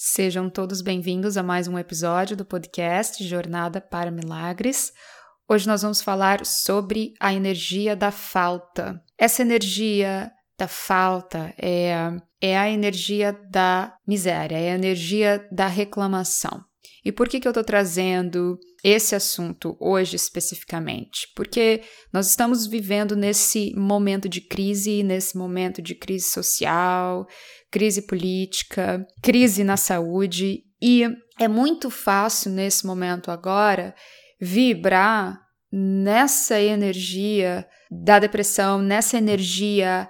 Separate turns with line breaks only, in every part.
Sejam todos bem-vindos a mais um episódio do podcast Jornada para Milagres. Hoje nós vamos falar sobre a energia da falta. Essa energia da falta é, é a energia da miséria, é a energia da reclamação. E por que, que eu estou trazendo esse assunto hoje especificamente? Porque nós estamos vivendo nesse momento de crise, nesse momento de crise social, crise política, crise na saúde, e é muito fácil nesse momento agora vibrar nessa energia da depressão, nessa energia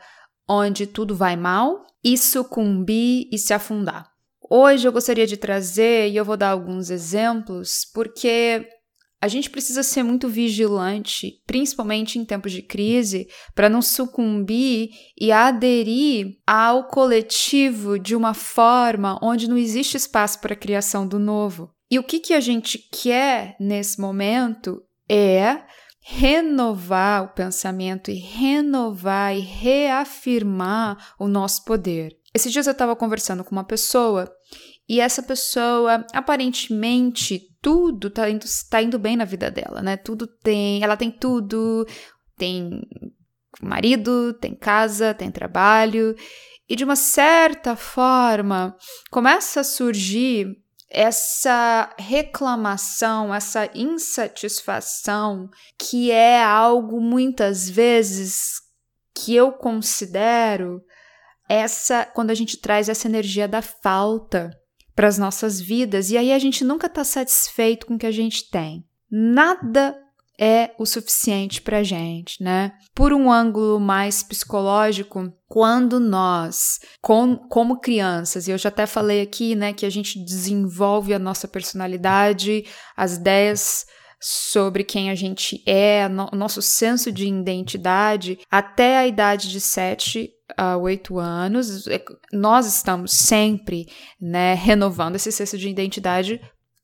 onde tudo vai mal e sucumbir e se afundar. Hoje eu gostaria de trazer, e eu vou dar alguns exemplos, porque a gente precisa ser muito vigilante, principalmente em tempos de crise, para não sucumbir e aderir ao coletivo de uma forma onde não existe espaço para a criação do novo. E o que, que a gente quer nesse momento é renovar o pensamento e renovar e reafirmar o nosso poder. Esses dias eu estava conversando com uma pessoa e essa pessoa, aparentemente, tudo tá indo, tá indo bem na vida dela, né? Tudo tem. Ela tem tudo, tem marido, tem casa, tem trabalho. E de uma certa forma, começa a surgir essa reclamação, essa insatisfação, que é algo muitas vezes que eu considero essa quando a gente traz essa energia da falta para as nossas vidas e aí a gente nunca está satisfeito com o que a gente tem. Nada é o suficiente para a gente, né? Por um ângulo mais psicológico, quando nós, com, como crianças, e eu já até falei aqui, né, que a gente desenvolve a nossa personalidade, as ideias sobre quem a gente é, o nosso senso de identidade, até a idade de 7 a oito anos, é, nós estamos sempre né, renovando esse senso de identidade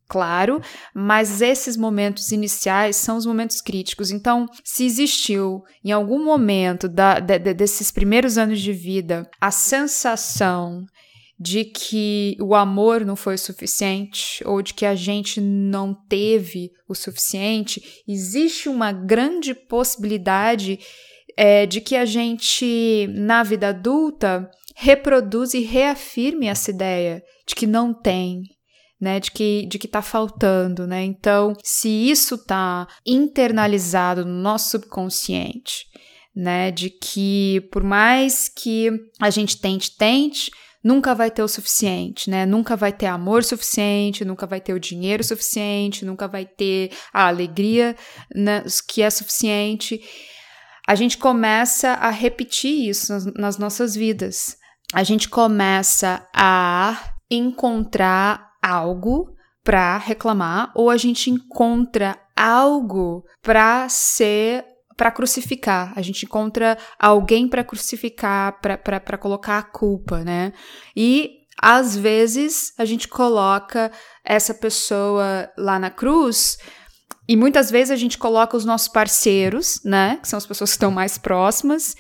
claro, mas esses momentos iniciais são os momentos críticos. Então, se existiu em algum momento da, de, desses primeiros anos de vida a sensação de que o amor não foi o suficiente ou de que a gente não teve o suficiente, existe uma grande possibilidade é, de que a gente, na vida adulta, reproduz e reafirme essa ideia de que não tem, né, de que de que tá faltando, né? Então, se isso tá internalizado no nosso subconsciente, né, de que por mais que a gente tente, tente, nunca vai ter o suficiente, né? Nunca vai ter amor suficiente, nunca vai ter o dinheiro suficiente, nunca vai ter a alegria né, que é suficiente a gente começa a repetir isso nas, nas nossas vidas. A gente começa a encontrar algo para reclamar ou a gente encontra algo para ser para crucificar. A gente encontra alguém para crucificar, para colocar a culpa, né? E às vezes a gente coloca essa pessoa lá na cruz e muitas vezes a gente coloca os nossos parceiros, né, que são as pessoas que estão mais próximas,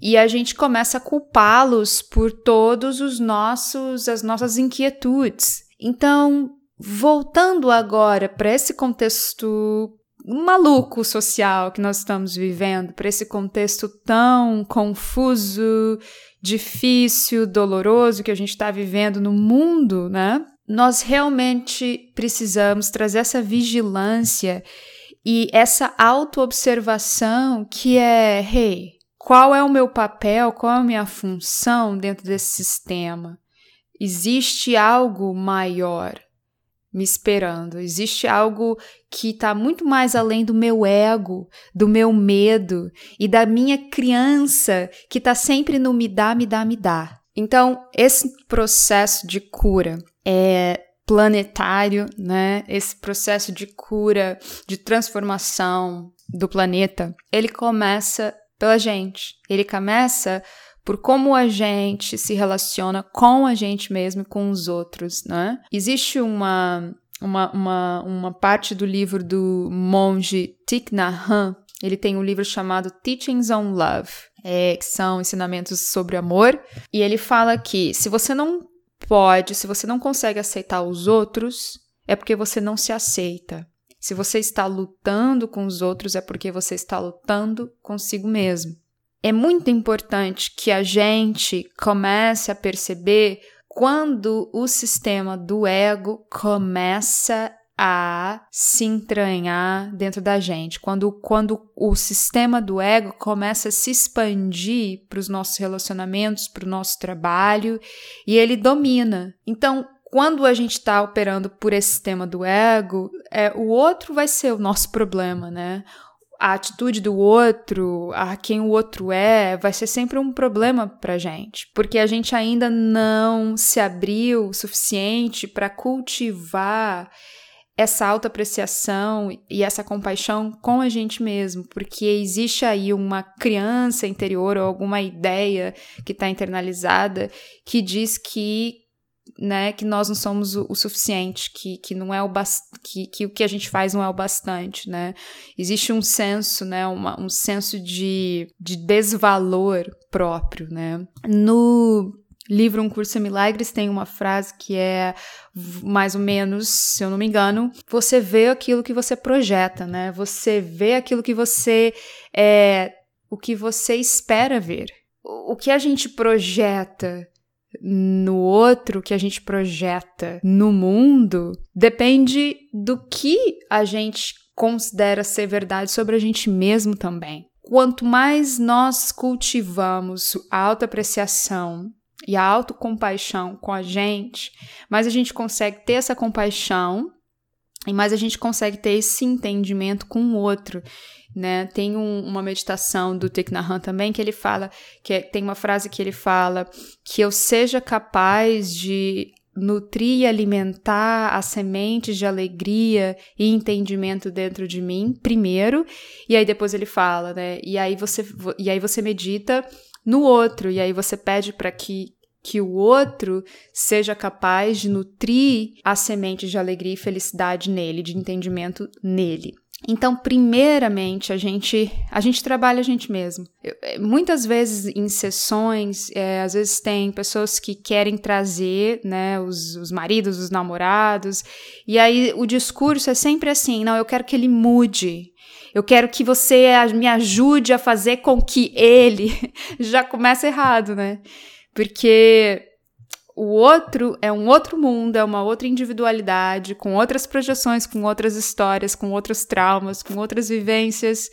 e a gente começa a culpá-los por todos os nossos as nossas inquietudes. Então, voltando agora para esse contexto maluco social que nós estamos vivendo, para esse contexto tão confuso, difícil, doloroso que a gente está vivendo no mundo, né? nós realmente precisamos trazer essa vigilância e essa autoobservação que é, hey, qual é o meu papel, qual é a minha função dentro desse sistema? Existe algo maior me esperando, existe algo que está muito mais além do meu ego, do meu medo e da minha criança que está sempre no me dá, me dá, me dá. Então, esse processo de cura é planetário, né? Esse processo de cura, de transformação do planeta, ele começa pela gente. Ele começa por como a gente se relaciona com a gente mesmo e com os outros, né? Existe uma uma, uma, uma parte do livro do monge Thich Nhat Hanh, ele tem um livro chamado Teachings on Love, é, que são ensinamentos sobre amor, e ele fala que se você não pode, se você não consegue aceitar os outros, é porque você não se aceita. Se você está lutando com os outros, é porque você está lutando consigo mesmo. É muito importante que a gente comece a perceber quando o sistema do ego começa a se entranhar dentro da gente, quando, quando o sistema do ego começa a se expandir para os nossos relacionamentos, para o nosso trabalho e ele domina. Então, quando a gente está operando por esse sistema do ego, é, o outro vai ser o nosso problema, né? A atitude do outro, a quem o outro é, vai ser sempre um problema para gente, porque a gente ainda não se abriu o suficiente para cultivar essa autoapreciação e essa compaixão com a gente mesmo, porque existe aí uma criança interior ou alguma ideia que está internalizada que diz que né, que nós não somos o, o, suficiente, que, que não é o que, que o que a gente faz não é o bastante, né? Existe um senso, né, uma, um senso de, de desvalor próprio, né? No livro Um Curso em Milagres tem uma frase que é mais ou menos, se eu não me engano, você vê aquilo que você projeta, né? Você vê aquilo que você é, o que você espera ver. O, o que a gente projeta no outro, que a gente projeta no mundo, depende do que a gente considera ser verdade sobre a gente mesmo também. Quanto mais nós cultivamos a autoapreciação e a autocompaixão com a gente, mais a gente consegue ter essa compaixão e mais a gente consegue ter esse entendimento com o outro né? Tem um, uma meditação do Thich Nhat Hanh também que ele fala, que é, tem uma frase que ele fala que eu seja capaz de nutrir e alimentar as sementes de alegria e entendimento dentro de mim primeiro, e aí depois ele fala, né? E aí você e aí você medita no outro e aí você pede para que que o outro seja capaz de nutrir as sementes de alegria e felicidade nele, de entendimento nele. Então, primeiramente, a gente, a gente trabalha a gente mesmo. Eu, é, muitas vezes em sessões, é, às vezes tem pessoas que querem trazer, né, os, os maridos, os namorados, e aí o discurso é sempre assim: não, eu quero que ele mude, eu quero que você me ajude a fazer com que ele já comece errado, né? Porque o outro é um outro mundo, é uma outra individualidade, com outras projeções, com outras histórias, com outros traumas, com outras vivências.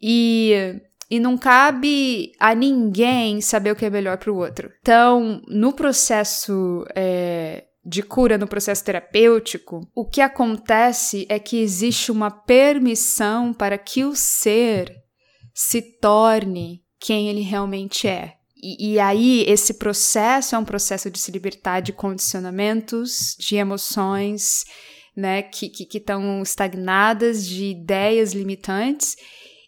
E, e não cabe a ninguém saber o que é melhor para o outro. Então, no processo é, de cura, no processo terapêutico, o que acontece é que existe uma permissão para que o ser se torne quem ele realmente é. E, e, aí, esse processo é um processo de se libertar de condicionamentos, de emoções, né, que estão estagnadas, de ideias limitantes.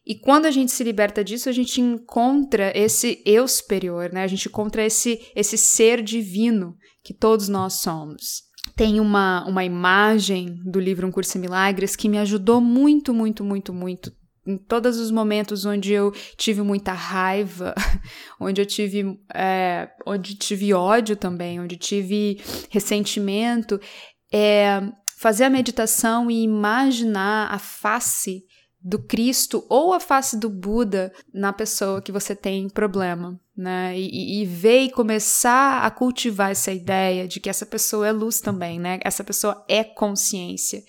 E quando a gente se liberta disso, a gente encontra esse eu superior, né? A gente encontra esse, esse ser divino que todos nós somos. Tem uma, uma imagem do livro Um Curso em Milagres que me ajudou muito, muito, muito, muito em todos os momentos onde eu tive muita raiva, onde eu tive, é, onde tive ódio também, onde tive ressentimento, é fazer a meditação e imaginar a face do Cristo ou a face do Buda na pessoa que você tem problema, né? E, e, ver e começar a cultivar essa ideia de que essa pessoa é luz também, né? Essa pessoa é consciência.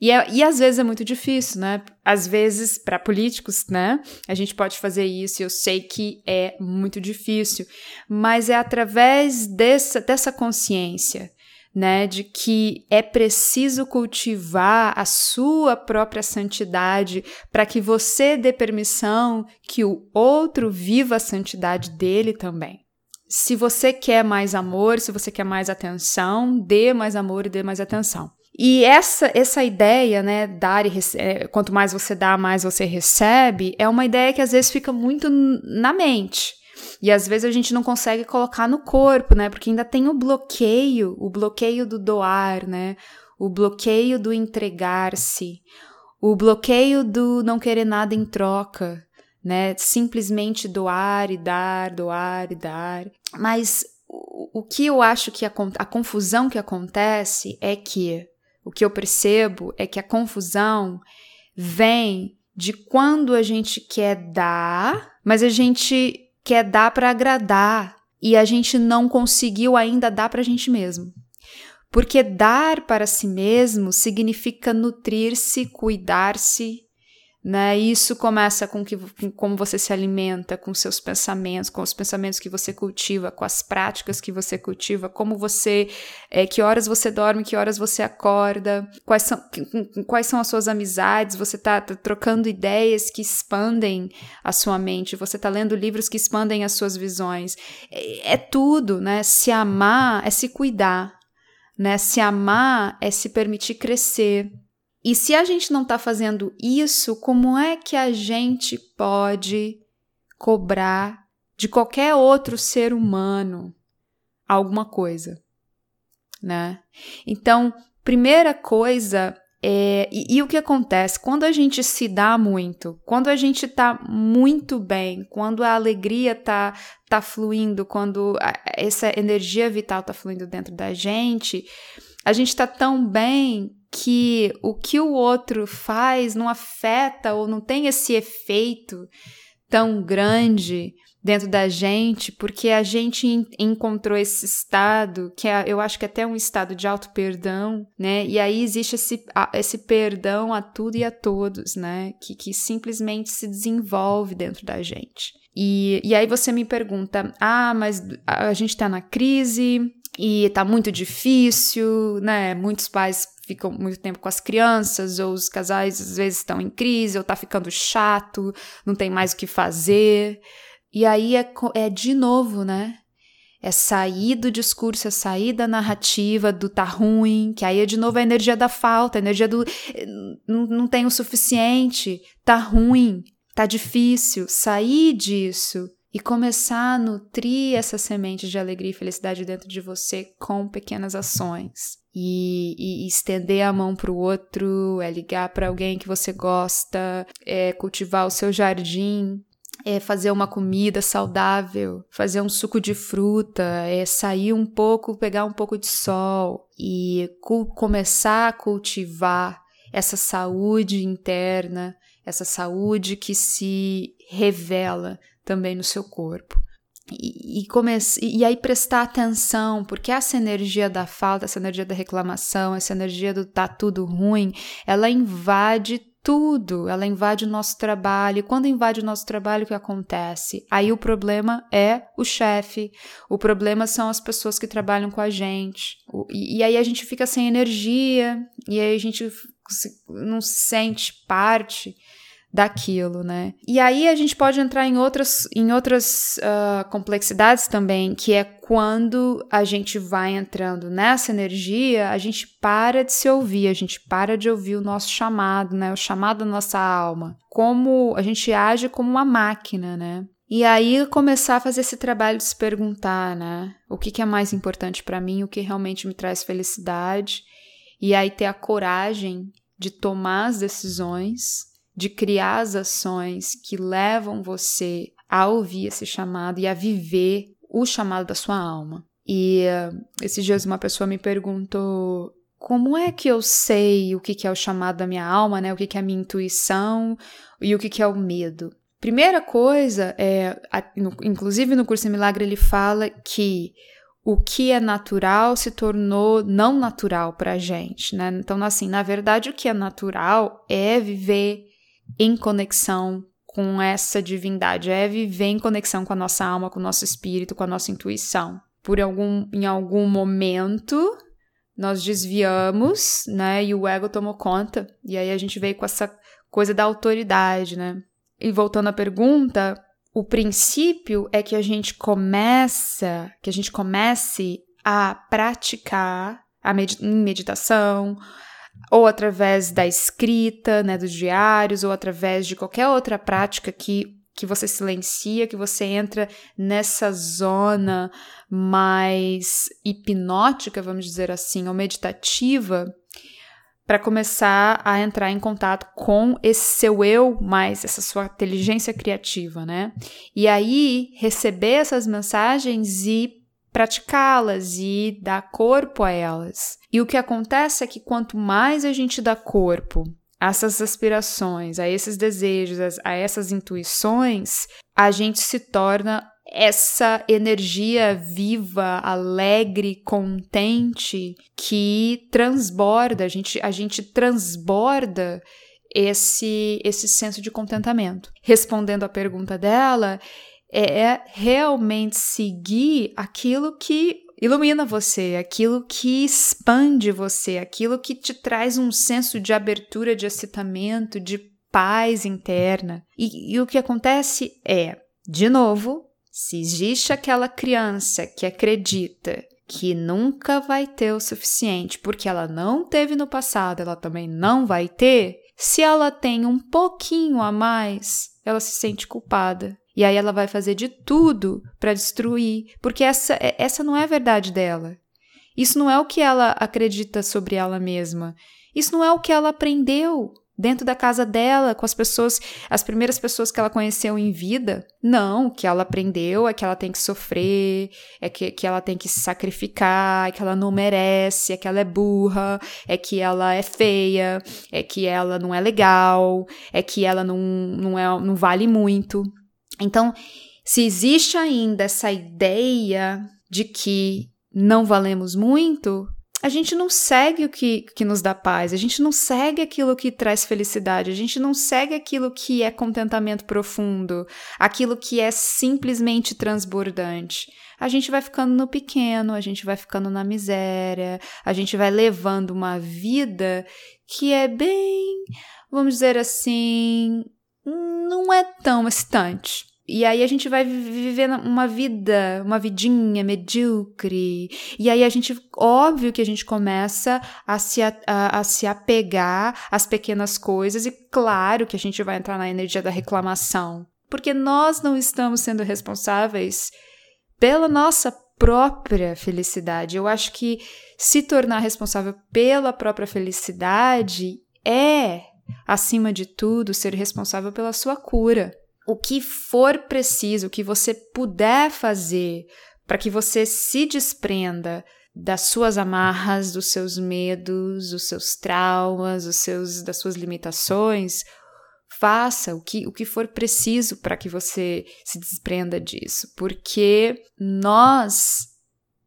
E, é, e às vezes é muito difícil, né? Às vezes, para políticos, né? A gente pode fazer isso, eu sei que é muito difícil, mas é através dessa, dessa consciência. Né, de que é preciso cultivar a sua própria santidade para que você dê permissão que o outro viva a santidade dele também. Se você quer mais amor, se você quer mais atenção, dê mais amor e dê mais atenção. E essa, essa ideia, né, dar e é, quanto mais você dá, mais você recebe, é uma ideia que às vezes fica muito na mente. E às vezes a gente não consegue colocar no corpo, né? Porque ainda tem o bloqueio, o bloqueio do doar, né? O bloqueio do entregar-se, o bloqueio do não querer nada em troca, né? Simplesmente doar e dar, doar e dar. Mas o, que eu acho que a, a confusão que acontece é que o que eu percebo é que a confusão vem de quando a gente quer dar, mas a gente quer dar para agradar e a gente não conseguiu ainda dar para a gente mesmo. Porque dar para si mesmo significa nutrir-se, cuidar-se, né? Isso começa com, que, com como você se alimenta, com seus pensamentos, com os pensamentos que você cultiva, com as práticas que você cultiva, como você, é, que horas você dorme, que horas você acorda, quais são, quais são as suas amizades, você está tá trocando ideias que expandem a sua mente, você está lendo livros que expandem as suas visões. É, é tudo, né? Se amar é se cuidar, né? Se amar é se permitir crescer. E se a gente não está fazendo isso, como é que a gente pode cobrar de qualquer outro ser humano alguma coisa, né? Então, primeira coisa é, e, e, o que acontece? Quando a gente se dá muito, quando a gente tá muito bem, quando a alegria tá, tá fluindo, quando a, essa energia vital tá fluindo dentro da gente, a gente tá tão bem que o que o outro faz não afeta ou não tem esse efeito tão grande dentro da gente, porque a gente encontrou esse estado, que é, eu acho que é até um estado de auto-perdão, né? E aí existe esse, esse perdão a tudo e a todos, né? Que, que simplesmente se desenvolve dentro da gente. E, e aí você me pergunta: ah, mas a gente tá na crise, e tá muito difícil, né? Muitos pais ficam muito tempo com as crianças, ou os casais às vezes estão em crise, ou tá ficando chato, não tem mais o que fazer. E aí é, é de novo, né? É sair do discurso, é sair da narrativa do tá ruim, que aí é de novo a energia da falta, a energia do eh, não, não tem o suficiente, tá ruim, tá difícil. Sair disso e começar a nutrir essa semente de alegria e felicidade dentro de você com pequenas ações. E, e estender a mão para o outro, é ligar para alguém que você gosta, é cultivar o seu jardim, é fazer uma comida saudável, fazer um suco de fruta, é sair um pouco, pegar um pouco de sol e começar a cultivar essa saúde interna, essa saúde que se revela também no seu corpo. E, e, comece, e aí prestar atenção, porque essa energia da falta, essa energia da reclamação, essa energia do tá tudo ruim, ela invade tudo, ela invade o nosso trabalho. E quando invade o nosso trabalho, o que acontece? Aí o problema é o chefe, o problema são as pessoas que trabalham com a gente. E, e aí a gente fica sem energia, e aí a gente não se sente parte daquilo, né? E aí a gente pode entrar em outras, em outras uh, complexidades também, que é quando a gente vai entrando nessa energia, a gente para de se ouvir, a gente para de ouvir o nosso chamado, né? O chamado da nossa alma. Como a gente age como uma máquina, né? E aí começar a fazer esse trabalho de se perguntar, né? O que, que é mais importante para mim, o que realmente me traz felicidade, e aí ter a coragem de tomar as decisões de criar as ações que levam você a ouvir esse chamado e a viver o chamado da sua alma. E uh, esses dias uma pessoa me perguntou como é que eu sei o que, que é o chamado da minha alma, né? O que, que é a minha intuição e o que, que é o medo. Primeira coisa é, inclusive no curso Milagre ele fala que o que é natural se tornou não natural para a gente, né? Então, assim, na verdade, o que é natural é viver em conexão com essa divindade, é viver em conexão com a nossa alma, com o nosso espírito, com a nossa intuição. Por algum, em algum momento, nós desviamos, né? E o ego tomou conta. E aí a gente veio com essa coisa da autoridade, né? E voltando à pergunta, o princípio é que a gente começa, que a gente comece a praticar a med meditação, ou através da escrita, né, dos diários, ou através de qualquer outra prática que, que você silencia, que você entra nessa zona mais hipnótica, vamos dizer assim, ou meditativa, para começar a entrar em contato com esse seu eu mais, essa sua inteligência criativa, né? E aí receber essas mensagens e praticá-las e dar corpo a elas. E o que acontece é que quanto mais a gente dá corpo a essas aspirações, a esses desejos, a essas intuições, a gente se torna essa energia viva, alegre, contente que transborda, a gente, a gente transborda esse esse senso de contentamento. Respondendo à pergunta dela, é realmente seguir aquilo que ilumina você, aquilo que expande você, aquilo que te traz um senso de abertura, de excitamento, de paz interna. E, e o que acontece é, de novo, se existe aquela criança que acredita que nunca vai ter o suficiente porque ela não teve no passado, ela também não vai ter, se ela tem um pouquinho a mais, ela se sente culpada. E aí ela vai fazer de tudo para destruir, porque essa, é, essa não é a verdade dela. Isso não é o que ela acredita sobre ela mesma. Isso não é o que ela aprendeu dentro da casa dela, com as pessoas, as primeiras pessoas que ela conheceu em vida. Não, o que ela aprendeu é que ela tem que sofrer, é que, que ela tem que se sacrificar, é que ela não merece, é que ela é burra, é que ela é feia, é que ela não é legal, é que ela não, não, é, não vale muito. Então, se existe ainda essa ideia de que não valemos muito, a gente não segue o que, que nos dá paz, a gente não segue aquilo que traz felicidade, a gente não segue aquilo que é contentamento profundo, aquilo que é simplesmente transbordante. A gente vai ficando no pequeno, a gente vai ficando na miséria, a gente vai levando uma vida que é bem, vamos dizer assim, não é tão excitante. E aí a gente vai viver uma vida, uma vidinha medíocre. E aí a gente, óbvio que a gente começa a se, a, a, se apegar às pequenas coisas, e claro que a gente vai entrar na energia da reclamação. Porque nós não estamos sendo responsáveis pela nossa própria felicidade. Eu acho que se tornar responsável pela própria felicidade é, acima de tudo, ser responsável pela sua cura o que for preciso, o que você puder fazer para que você se desprenda das suas amarras, dos seus medos, dos seus traumas, dos seus, das suas limitações, faça o que, o que for preciso para que você se desprenda disso, porque nós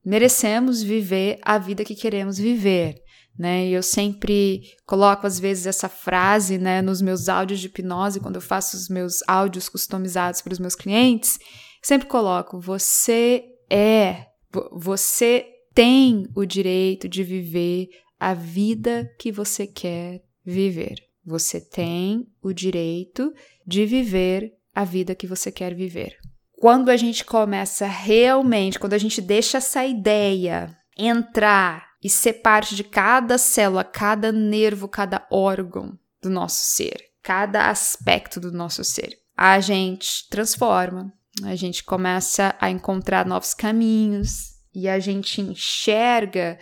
merecemos viver a vida que queremos viver né? E eu sempre coloco às vezes essa frase, né, nos meus áudios de hipnose quando eu faço os meus áudios customizados para os meus clientes, sempre coloco: você é, você tem o direito de viver a vida que você quer viver. Você tem o direito de viver a vida que você quer viver. Quando a gente começa realmente, quando a gente deixa essa ideia entrar e ser parte de cada célula, cada nervo, cada órgão do nosso ser, cada aspecto do nosso ser. A gente transforma, a gente começa a encontrar novos caminhos e a gente enxerga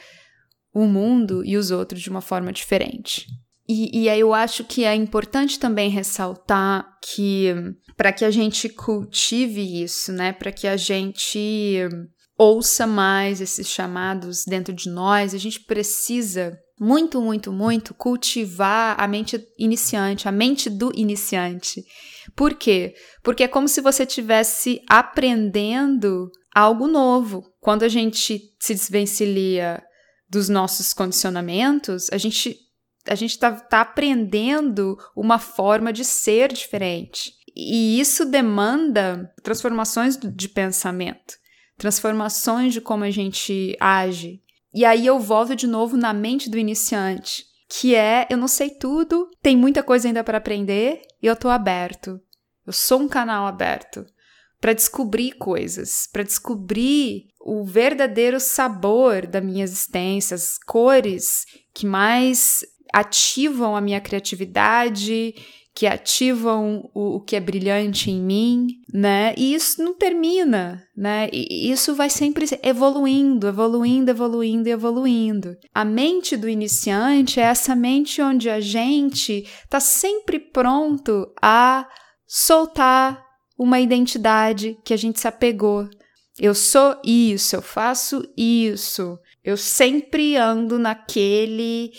o mundo e os outros de uma forma diferente. E, e aí eu acho que é importante também ressaltar que para que a gente cultive isso, né, para que a gente ouça mais esses chamados dentro de nós, a gente precisa muito, muito, muito cultivar a mente iniciante, a mente do iniciante. Por quê? Porque é como se você estivesse aprendendo algo novo. Quando a gente se desvencilha dos nossos condicionamentos, a gente a gente está tá aprendendo uma forma de ser diferente. E isso demanda transformações de pensamento transformações de como a gente age. E aí eu volto de novo na mente do iniciante, que é eu não sei tudo, tem muita coisa ainda para aprender e eu tô aberto. Eu sou um canal aberto para descobrir coisas, para descobrir o verdadeiro sabor da minha existência, as cores que mais ativam a minha criatividade, que ativam o, o, que é brilhante em mim, né? E isso não termina, né? E isso vai sempre evoluindo, evoluindo, evoluindo e evoluindo. A mente do iniciante é essa mente onde a gente está sempre pronto a soltar uma identidade que a gente se apegou, Eu sou isso, eu faço isso. Eu sempre ando naquele,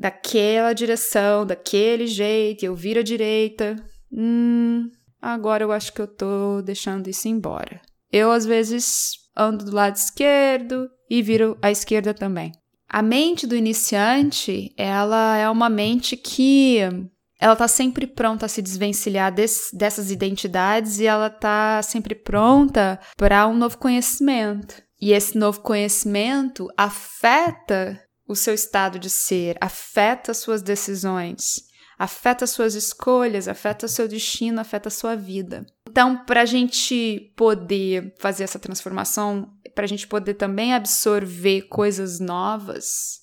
daquela direção, daquele jeito, eu viro à direita. Hum, agora eu acho que eu tô deixando isso embora. Eu às vezes ando do lado esquerdo e viro à esquerda também. A mente do iniciante, ela é uma mente que ela tá sempre pronta a se desvencilhar desse, dessas identidades e ela tá sempre pronta para um novo conhecimento. E esse novo conhecimento afeta o seu estado de ser, afeta suas decisões, afeta suas escolhas, afeta seu destino, afeta sua vida. Então, para a gente poder fazer essa transformação, para a gente poder também absorver coisas novas,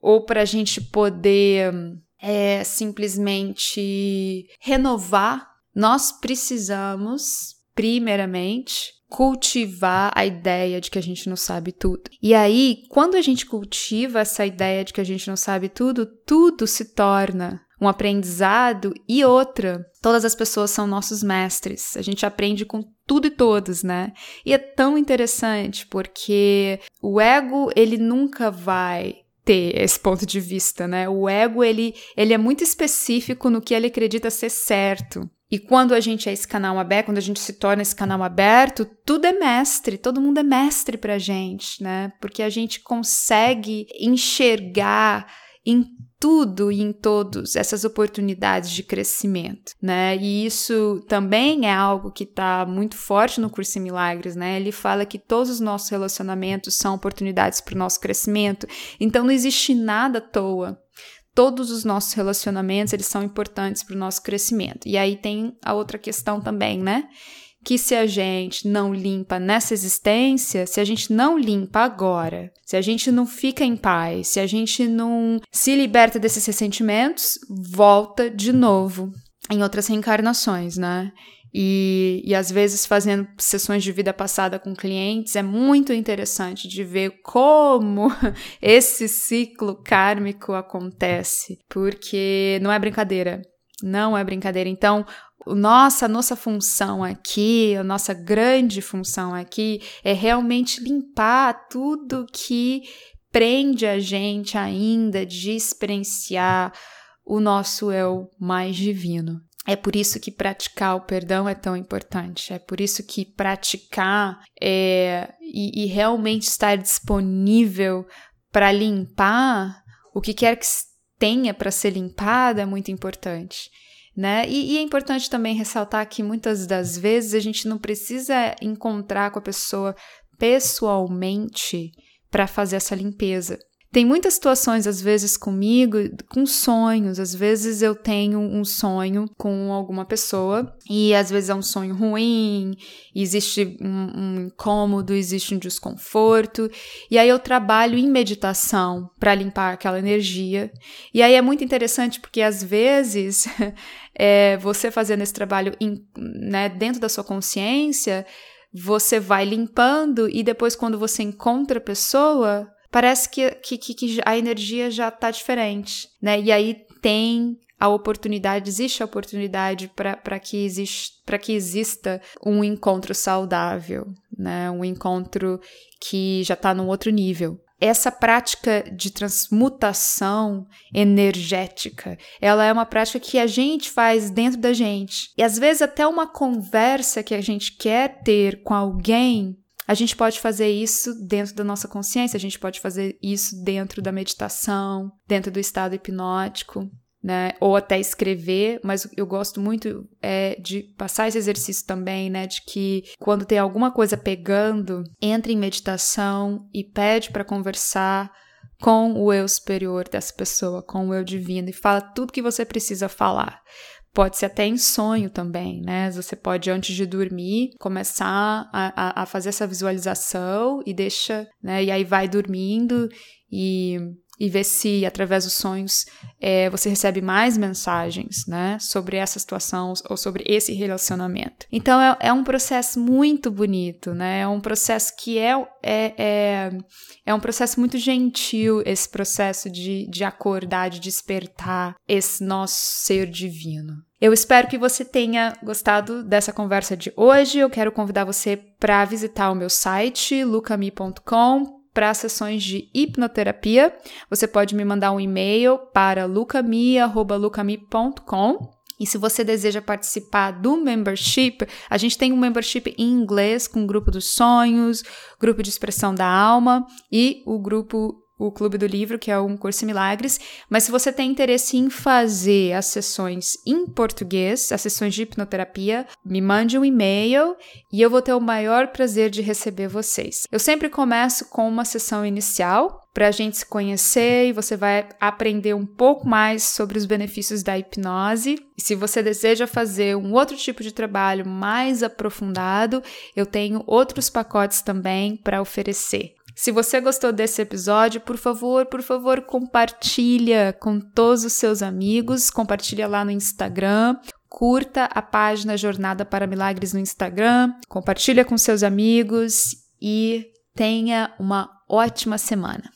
ou para a gente poder é, simplesmente renovar, nós precisamos, primeiramente, cultivar a ideia de que a gente não sabe tudo. E aí, quando a gente cultiva essa ideia de que a gente não sabe tudo, tudo se torna um aprendizado e outra. Todas as pessoas são nossos mestres. A gente aprende com tudo e todos, né? E é tão interessante porque o ego, ele nunca vai ter esse ponto de vista, né? O ego, ele, ele é muito específico no que ele acredita ser certo. E quando a gente é esse canal aberto, quando a gente se torna esse canal aberto, tudo é mestre, todo mundo é mestre pra gente, né? Porque a gente consegue enxergar em tudo e em todos essas oportunidades de crescimento, né? E isso também é algo que está muito forte no curso em Milagres, né? Ele fala que todos os nossos relacionamentos são oportunidades para o nosso crescimento. Então não existe nada à toa. Todos os nossos relacionamentos eles são importantes para o nosso crescimento. E aí tem a outra questão também, né? que se a gente não limpa nessa existência, se a gente não limpa agora, se a gente não fica em paz, se a gente não se liberta desses ressentimentos, volta de novo em outras reencarnações, né? E, e às vezes fazendo sessões de vida passada com clientes é muito interessante de ver como esse ciclo kármico acontece, porque não é brincadeira. Não é brincadeira. Então, nossa, nossa função aqui, a nossa grande função aqui é realmente limpar tudo que prende a gente ainda de experienciar o nosso eu mais divino. É por isso que praticar o perdão é tão importante. É por isso que praticar é, e, e realmente estar disponível para limpar o que quer que tenha para ser limpado é muito importante né? E, e, é importante também ressaltar que muitas das vezes a gente não precisa encontrar com a pessoa pessoalmente para fazer essa limpeza. Tem muitas situações, às vezes, comigo, com sonhos. Às vezes eu tenho um sonho com alguma pessoa e às vezes é um sonho ruim, existe um, um incômodo, existe um desconforto. E aí eu trabalho em meditação para limpar aquela energia. E aí é muito interessante porque às vezes é, você fazendo esse trabalho né, dentro da sua consciência, você vai limpando e depois, quando você encontra a pessoa, parece que, que, que a energia já está diferente, né? E aí tem a oportunidade, existe a oportunidade para que, existe, que exista um encontro saudável, né? Um encontro que já está num outro nível. Essa prática de transmutação energética, ela é uma prática que a gente faz dentro da gente. E às vezes até uma conversa que a gente quer ter com alguém a gente pode fazer isso dentro da nossa consciência, a gente pode fazer isso dentro da meditação, dentro do estado hipnótico, né? Ou até escrever, mas eu gosto muito é, de passar esse exercício também, né? De que quando tem alguma coisa pegando, entre em meditação e pede para conversar com o eu superior dessa pessoa, com o eu divino, e fala tudo que você precisa falar. Pode ser até em sonho também, né? Você pode, antes de dormir, começar a, a, a fazer essa visualização e deixa, né? E aí vai dormindo e e ver se através dos sonhos é, você recebe mais mensagens, né, sobre essa situação ou sobre esse relacionamento. Então é, é um processo muito bonito, né? É um processo que é, é, é, é um processo muito gentil, esse processo de, de acordar, de despertar esse nosso ser divino. Eu espero que você tenha gostado dessa conversa de hoje. Eu quero convidar você para visitar o meu site lucami.com para sessões de hipnoterapia, você pode me mandar um e-mail para lucami.lucami.com. E se você deseja participar do membership, a gente tem um membership em inglês com o grupo dos sonhos, grupo de expressão da alma e o grupo o Clube do Livro, que é um curso em milagres, mas se você tem interesse em fazer as sessões em português, as sessões de hipnoterapia, me mande um e-mail e eu vou ter o maior prazer de receber vocês. Eu sempre começo com uma sessão inicial para a gente se conhecer e você vai aprender um pouco mais sobre os benefícios da hipnose. E se você deseja fazer um outro tipo de trabalho mais aprofundado, eu tenho outros pacotes também para oferecer. Se você gostou desse episódio, por favor, por favor, compartilha com todos os seus amigos, compartilha lá no Instagram, curta a página Jornada para Milagres no Instagram, compartilha com seus amigos e tenha uma ótima semana.